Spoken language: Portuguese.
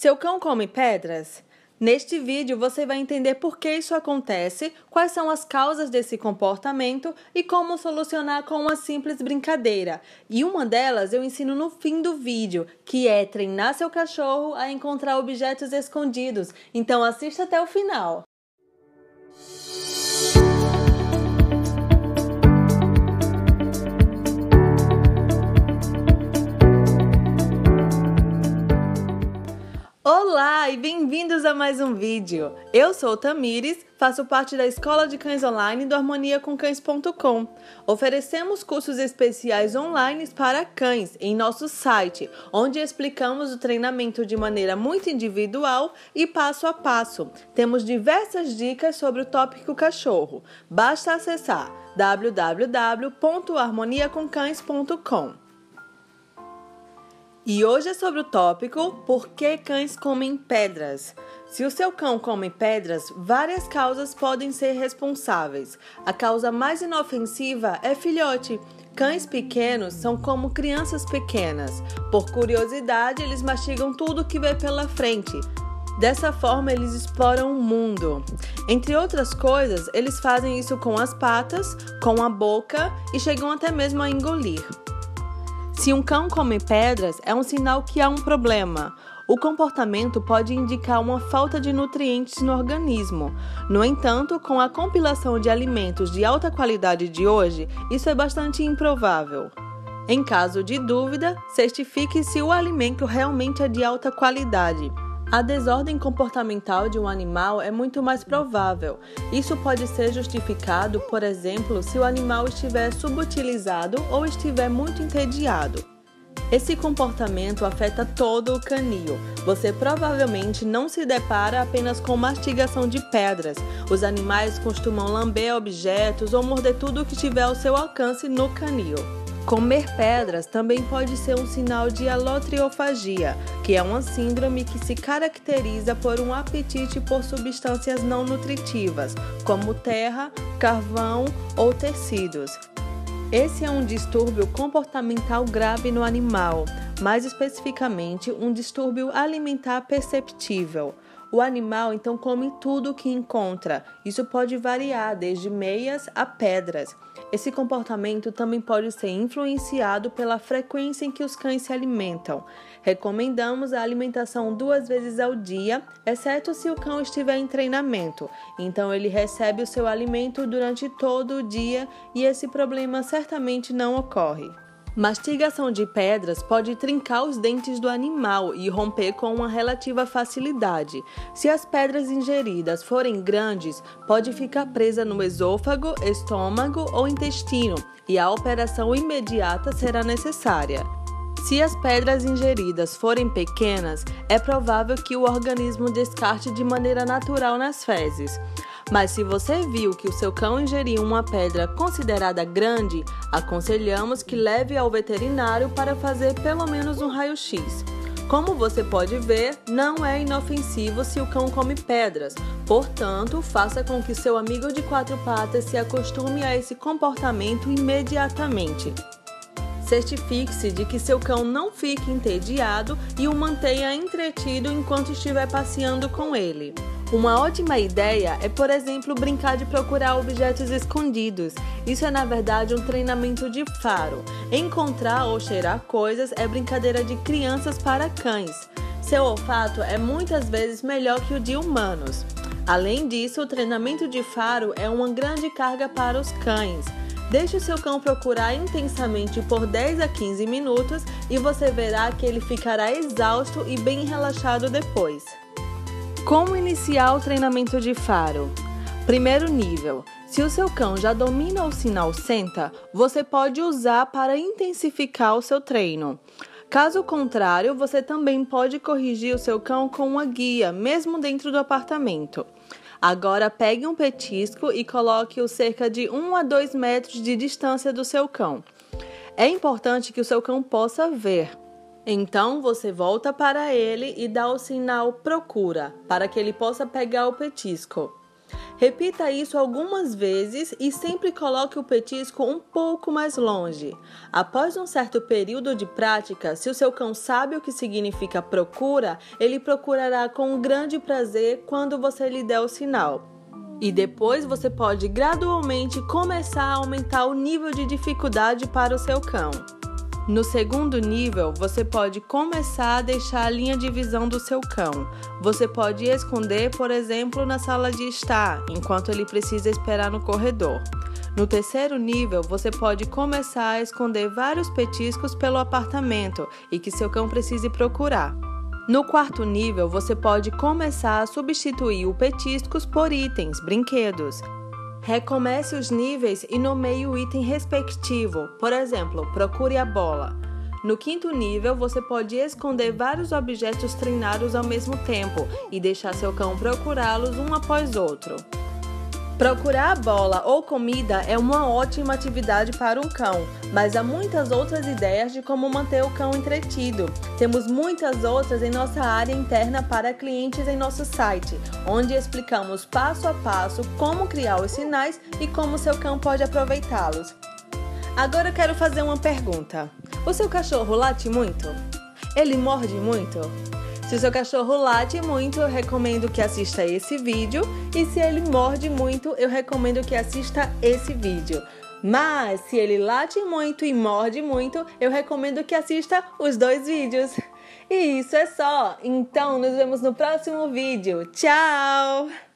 Seu cão come pedras? Neste vídeo você vai entender por que isso acontece, quais são as causas desse comportamento e como solucionar com uma simples brincadeira. E uma delas eu ensino no fim do vídeo, que é treinar seu cachorro a encontrar objetos escondidos. Então assista até o final. Olá e bem-vindos a mais um vídeo. Eu sou Tamires, faço parte da Escola de Cães Online do harmoniacomcães.com. Oferecemos cursos especiais online para cães em nosso site, onde explicamos o treinamento de maneira muito individual e passo a passo. Temos diversas dicas sobre o tópico cachorro. Basta acessar www.harmoniacomcães.com. E hoje é sobre o tópico Por que cães comem pedras? Se o seu cão come pedras, várias causas podem ser responsáveis. A causa mais inofensiva é filhote. Cães pequenos são como crianças pequenas. Por curiosidade, eles mastigam tudo que vê pela frente. Dessa forma, eles exploram o mundo. Entre outras coisas, eles fazem isso com as patas, com a boca e chegam até mesmo a engolir. Se um cão come pedras, é um sinal que há um problema. O comportamento pode indicar uma falta de nutrientes no organismo. No entanto, com a compilação de alimentos de alta qualidade de hoje, isso é bastante improvável. Em caso de dúvida, certifique se o alimento realmente é de alta qualidade. A desordem comportamental de um animal é muito mais provável. Isso pode ser justificado, por exemplo, se o animal estiver subutilizado ou estiver muito entediado. Esse comportamento afeta todo o canil. Você provavelmente não se depara apenas com mastigação de pedras. Os animais costumam lamber objetos ou morder tudo que tiver ao seu alcance no canil. Comer pedras também pode ser um sinal de alotriofagia, que é uma síndrome que se caracteriza por um apetite por substâncias não nutritivas, como terra, carvão ou tecidos. Esse é um distúrbio comportamental grave no animal, mais especificamente um distúrbio alimentar perceptível. O animal então come tudo o que encontra. Isso pode variar desde meias a pedras. Esse comportamento também pode ser influenciado pela frequência em que os cães se alimentam. Recomendamos a alimentação duas vezes ao dia, exceto se o cão estiver em treinamento. Então ele recebe o seu alimento durante todo o dia e esse problema certamente não ocorre. Mastigação de pedras pode trincar os dentes do animal e romper com uma relativa facilidade. Se as pedras ingeridas forem grandes, pode ficar presa no esôfago, estômago ou intestino e a operação imediata será necessária. Se as pedras ingeridas forem pequenas, é provável que o organismo descarte de maneira natural nas fezes. Mas se você viu que o seu cão ingeriu uma pedra considerada grande, aconselhamos que leve ao veterinário para fazer pelo menos um raio-x. Como você pode ver, não é inofensivo se o cão come pedras, portanto, faça com que seu amigo de quatro patas se acostume a esse comportamento imediatamente. Certifique-se de que seu cão não fique entediado e o mantenha entretido enquanto estiver passeando com ele. Uma ótima ideia é, por exemplo, brincar de procurar objetos escondidos. Isso é, na verdade, um treinamento de faro. Encontrar ou cheirar coisas é brincadeira de crianças para cães. Seu olfato é muitas vezes melhor que o de humanos. Além disso, o treinamento de faro é uma grande carga para os cães. Deixe o seu cão procurar intensamente por 10 a 15 minutos e você verá que ele ficará exausto e bem relaxado depois. Como iniciar o treinamento de faro? Primeiro nível. Se o seu cão já domina o sinal senta, você pode usar para intensificar o seu treino. Caso contrário, você também pode corrigir o seu cão com uma guia, mesmo dentro do apartamento. Agora pegue um petisco e coloque-o cerca de 1 a 2 metros de distância do seu cão. É importante que o seu cão possa ver. Então você volta para ele e dá o sinal procura, para que ele possa pegar o petisco. Repita isso algumas vezes e sempre coloque o petisco um pouco mais longe. Após um certo período de prática, se o seu cão sabe o que significa procura, ele procurará com grande prazer quando você lhe der o sinal. E depois você pode gradualmente começar a aumentar o nível de dificuldade para o seu cão. No segundo nível, você pode começar a deixar a linha de visão do seu cão. Você pode esconder, por exemplo, na sala de estar, enquanto ele precisa esperar no corredor. No terceiro nível, você pode começar a esconder vários petiscos pelo apartamento e que seu cão precise procurar. No quarto nível, você pode começar a substituir o petiscos por itens, brinquedos. Recomece os níveis e nomeie o item respectivo. Por exemplo, procure a bola. No quinto nível, você pode esconder vários objetos treinados ao mesmo tempo e deixar seu cão procurá-los um após outro. Procurar a bola ou comida é uma ótima atividade para um cão, mas há muitas outras ideias de como manter o cão entretido. Temos muitas outras em nossa área interna para clientes em nosso site, onde explicamos passo a passo como criar os sinais e como seu cão pode aproveitá-los. Agora eu quero fazer uma pergunta: o seu cachorro late muito? Ele morde muito? Se o seu cachorro late muito, eu recomendo que assista esse vídeo. E se ele morde muito, eu recomendo que assista esse vídeo. Mas se ele late muito e morde muito, eu recomendo que assista os dois vídeos. E isso é só. Então, nos vemos no próximo vídeo. Tchau!